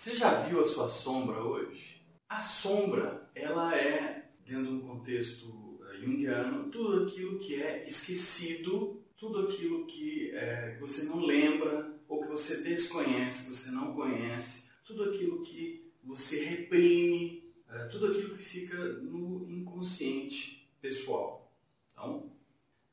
Você já viu a sua sombra hoje? A sombra, ela é, dentro de um contexto eh, junguiano, tudo aquilo que é esquecido, tudo aquilo que é, você não lembra ou que você desconhece, que você não conhece, tudo aquilo que você reprime, é, tudo aquilo que fica no inconsciente pessoal. Então,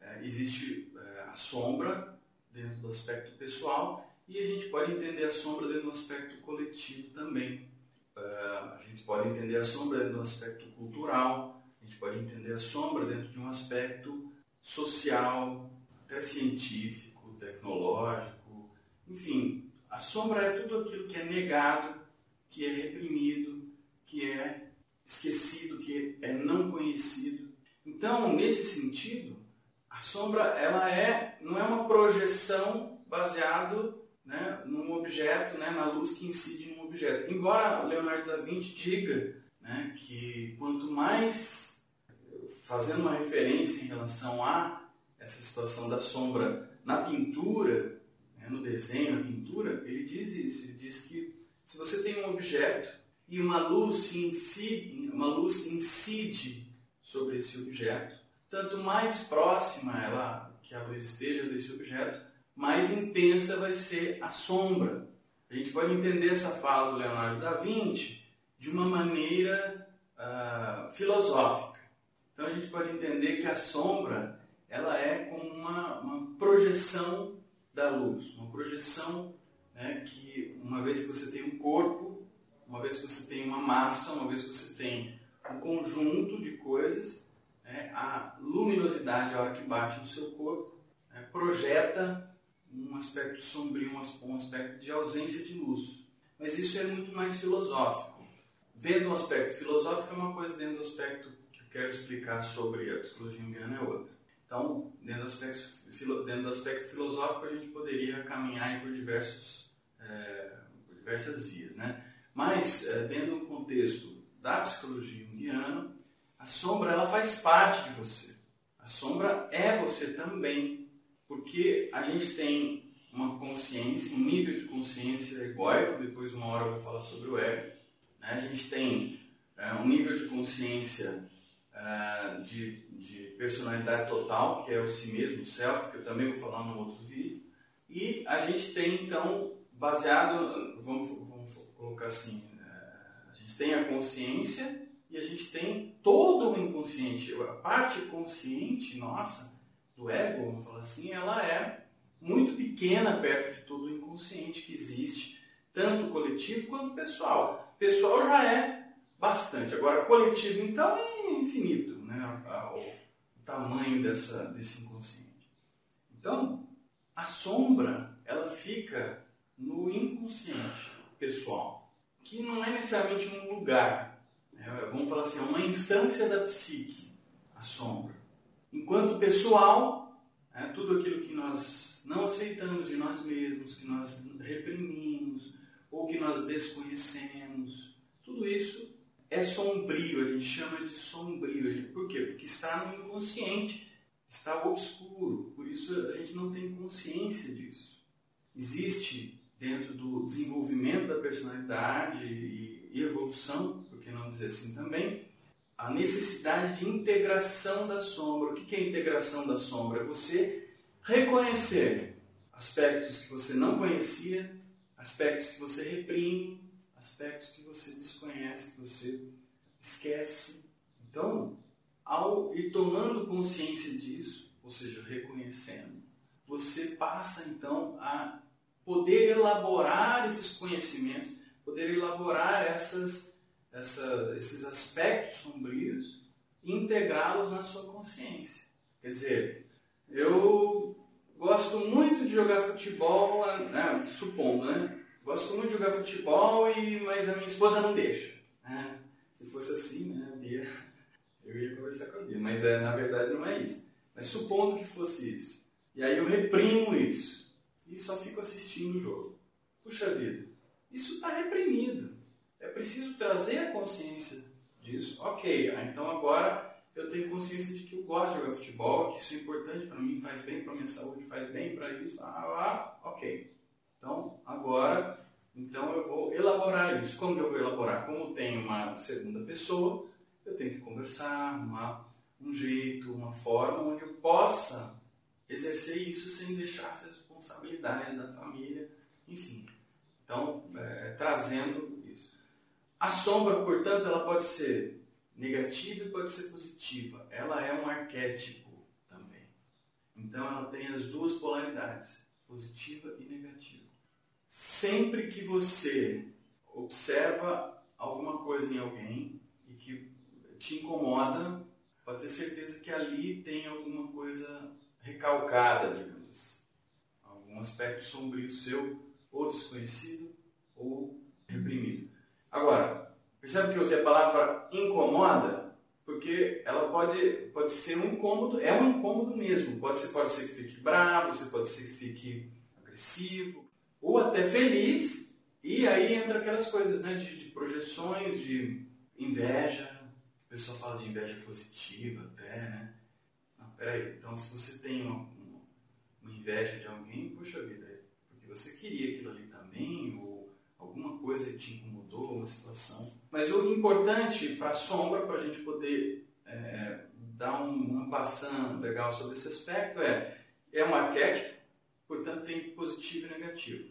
é, existe a sombra dentro do aspecto pessoal e a gente pode entender a sombra dentro do aspecto coletivo também. Uh, a gente pode entender a sombra dentro do aspecto cultural, a gente pode entender a sombra dentro de um aspecto social, até científico, tecnológico, enfim, a sombra é tudo aquilo que é negado, que é reprimido, que é esquecido, que é não conhecido. Então, nesse sentido, a sombra ela é não é uma projeção baseado né, num objeto, né, na luz que incide num objeto. Embora Leonardo da Vinci diga né, que quanto mais, fazendo uma referência em relação a essa situação da sombra na pintura, né, no desenho, na pintura, ele diz isso. Ele diz que se você tem um objeto e uma luz incide, uma luz incide sobre esse objeto, tanto mais próxima ela que a luz esteja desse objeto, mais intensa vai ser a sombra. A gente pode entender essa fala do Leonardo da Vinci de uma maneira uh, filosófica. Então a gente pode entender que a sombra ela é como uma, uma projeção da luz, uma projeção né, que uma vez que você tem um corpo, uma vez que você tem uma massa, uma vez que você tem um conjunto de coisas, né, a luminosidade, a hora que bate no seu corpo, né, projeta um aspecto sombrio, um aspecto de ausência de luz. Mas isso é muito mais filosófico. Dentro do aspecto filosófico é uma coisa, dentro do aspecto que eu quero explicar sobre a psicologia indiana é outra. Então, dentro do aspecto, dentro do aspecto filosófico, a gente poderia caminhar por, diversos, é, por diversas vias. Né? Mas, é, dentro do contexto da psicologia indiana, a sombra ela faz parte de você. A sombra é você também. Porque a gente tem uma consciência, um nível de consciência egóico, depois uma hora eu vou falar sobre o ego. Né? A gente tem é, um nível de consciência é, de, de, personalidade total, que é o si mesmo, o self, que eu também vou falar num outro vídeo. E a gente tem, então, baseado, vamos, vamos colocar assim, é, a gente tem a consciência e a gente tem todo o inconsciente. A parte consciente, nossa, do ego, vamos falar assim, ela é muito pequena perto de todo o inconsciente que existe, tanto coletivo quanto pessoal. Pessoal já é bastante. Agora, coletivo, então, é infinito né? o tamanho dessa, desse inconsciente. Então, a sombra, ela fica no inconsciente pessoal, que não é necessariamente um lugar. Né? Vamos falar assim, é uma instância da psique, a sombra. Enquanto pessoal, é, tudo aquilo que nós não aceitamos de nós mesmos, que nós reprimimos ou que nós desconhecemos, tudo isso é sombrio, a gente chama de sombrio. Por quê? Porque está no inconsciente, está obscuro, por isso a gente não tem consciência disso. Existe dentro do desenvolvimento da personalidade e evolução, por que não dizer assim também, a necessidade de integração da sombra. O que é integração da sombra? É você reconhecer aspectos que você não conhecia, aspectos que você reprime, aspectos que você desconhece, que você esquece. Então, ao ir tomando consciência disso, ou seja, reconhecendo, você passa então a poder elaborar esses conhecimentos, poder elaborar essas essa, esses aspectos sombrios e integrá-los na sua consciência. Quer dizer, eu gosto muito de jogar futebol, né, supondo, né? Gosto muito de jogar futebol, e, mas a minha esposa não deixa. Né? Se fosse assim, né, a Bia, eu ia conversar com a Bia. Mas é, na verdade não é isso. Mas supondo que fosse isso. E aí eu reprimo isso. E só fico assistindo o jogo. Puxa vida, isso está reprimido. É preciso trazer a consciência disso. Ok, ah, então agora eu tenho consciência de que eu gosto de jogar futebol, que isso é importante para mim, faz bem para minha saúde, faz bem para isso. Ah, ah, ok. Então agora, então eu vou elaborar isso. Como eu vou elaborar? Como tem uma segunda pessoa, eu tenho que conversar, uma, um jeito, uma forma onde eu possa exercer isso sem deixar as responsabilidades da família, enfim. Então, é, trazendo. A sombra, portanto, ela pode ser negativa e pode ser positiva. Ela é um arquétipo também. Então, ela tem as duas polaridades, positiva e negativa. Sempre que você observa alguma coisa em alguém e que te incomoda, pode ter certeza que ali tem alguma coisa recalcada, digamos assim. Algum aspecto sombrio seu, ou desconhecido, ou reprimido. Agora, percebe que eu usei a palavra incomoda? Porque ela pode, pode ser um incômodo, é um incômodo mesmo. Pode ser, pode ser que fique bravo, você pode ser que fique agressivo, ou até feliz, e aí entra aquelas coisas né, de, de projeções, de inveja. A pessoa fala de inveja positiva até, né? Não, peraí, então se você tem uma, uma inveja de alguém, puxa vida, é porque você queria aquilo ali também, ou alguma coisa te incomodou, uma situação. Mas o importante para a sombra, para a gente poder é, dar um, uma passando legal sobre esse aspecto, é, é um arquétipo, portanto tem positivo e negativo.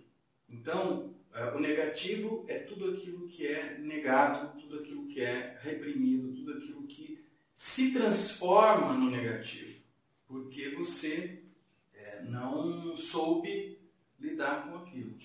Então, é, o negativo é tudo aquilo que é negado, tudo aquilo que é reprimido, tudo aquilo que se transforma no negativo, porque você é, não soube lidar com aquilo.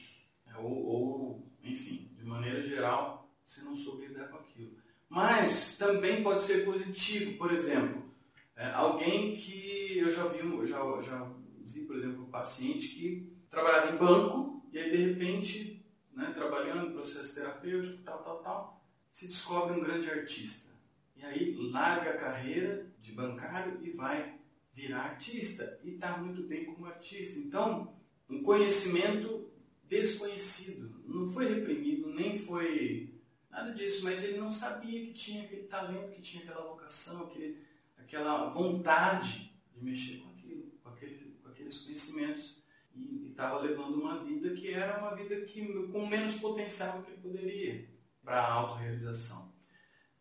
É, ou, ou, enfim, de maneira geral, você não soube lidar com aquilo. Mas também pode ser positivo, por exemplo, é, alguém que eu já vi, já, já vi, por exemplo, um paciente que trabalhava em banco e aí de repente, né, trabalhando em processo terapêutico, tal, tal, tal, se descobre um grande artista. E aí larga a carreira de bancário e vai virar artista. E está muito bem como artista. Então, um conhecimento desconhecido. Não foi reprimido, nem foi nada disso, mas ele não sabia que tinha aquele talento, que tinha aquela vocação, aquele, aquela vontade de mexer com aquilo, com aqueles, com aqueles conhecimentos e estava levando uma vida que era uma vida que, com menos potencial que ele poderia para a autorrealização.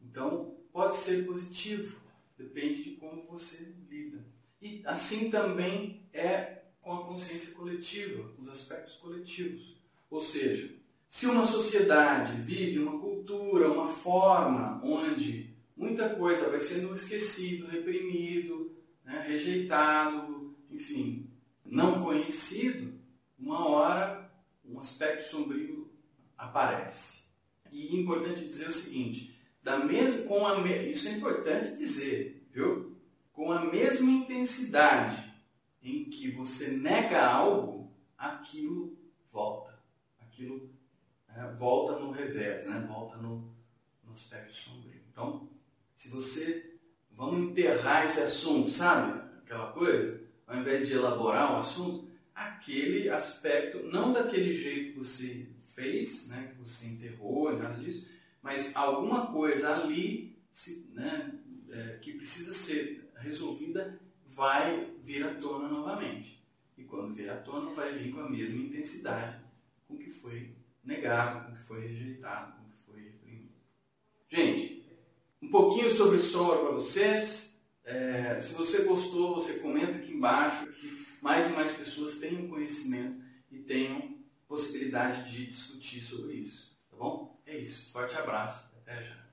Então, pode ser positivo, depende de como você lida. E assim também é com a consciência coletiva, com os aspectos coletivos. Ou seja, se uma sociedade vive uma cultura, uma forma onde muita coisa vai sendo esquecido, reprimido, né, rejeitado, enfim, não conhecido, uma hora um aspecto sombrio aparece. E é importante dizer o seguinte, da mesma, com a, isso é importante dizer, viu? Com a mesma intensidade em que você nega algo, aquilo volta. Aquilo é, volta no revés, né? volta no, no aspecto sombrio. Então, se você. Vamos enterrar esse assunto, sabe? Aquela coisa ao invés de elaborar um assunto, aquele aspecto, não daquele jeito que você fez, né, que você enterrou, nada disso, mas alguma coisa ali se, né, é, que precisa ser resolvida vai vir à tona novamente. E quando vier à tona, vai vir com a mesma intensidade com que foi negado, com que foi rejeitado, com que foi reprimido. Gente, um pouquinho sobre sombra para vocês. É, se você gostou, você comenta aqui embaixo que mais e mais pessoas tenham conhecimento e tenham possibilidade de discutir sobre isso. Tá bom? É isso. Forte abraço. Até já.